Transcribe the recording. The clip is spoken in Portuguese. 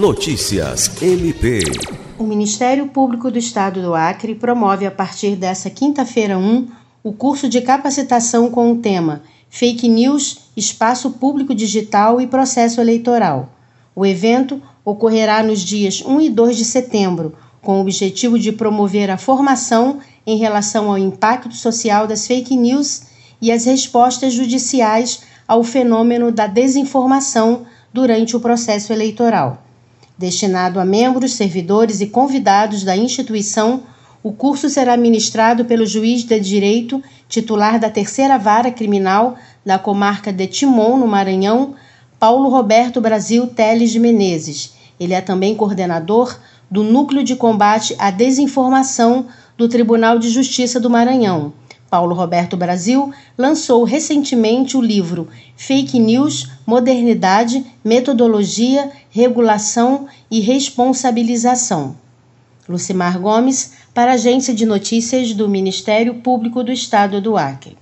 Notícias MP. O Ministério Público do Estado do Acre promove a partir desta quinta-feira 1 o curso de capacitação com o tema Fake News, Espaço Público Digital e Processo Eleitoral. O evento ocorrerá nos dias 1 e 2 de setembro, com o objetivo de promover a formação em relação ao impacto social das fake news e as respostas judiciais ao fenômeno da desinformação durante o processo eleitoral. Destinado a membros, servidores e convidados da instituição, o curso será ministrado pelo juiz de direito titular da Terceira Vara Criminal da comarca de Timon, no Maranhão, Paulo Roberto Brasil Teles de Menezes. Ele é também coordenador do Núcleo de Combate à Desinformação do Tribunal de Justiça do Maranhão. Paulo Roberto Brasil lançou recentemente o livro Fake News, Modernidade, Metodologia, Regulação e Responsabilização. Lucimar Gomes, para a Agência de Notícias do Ministério Público do Estado do Acre.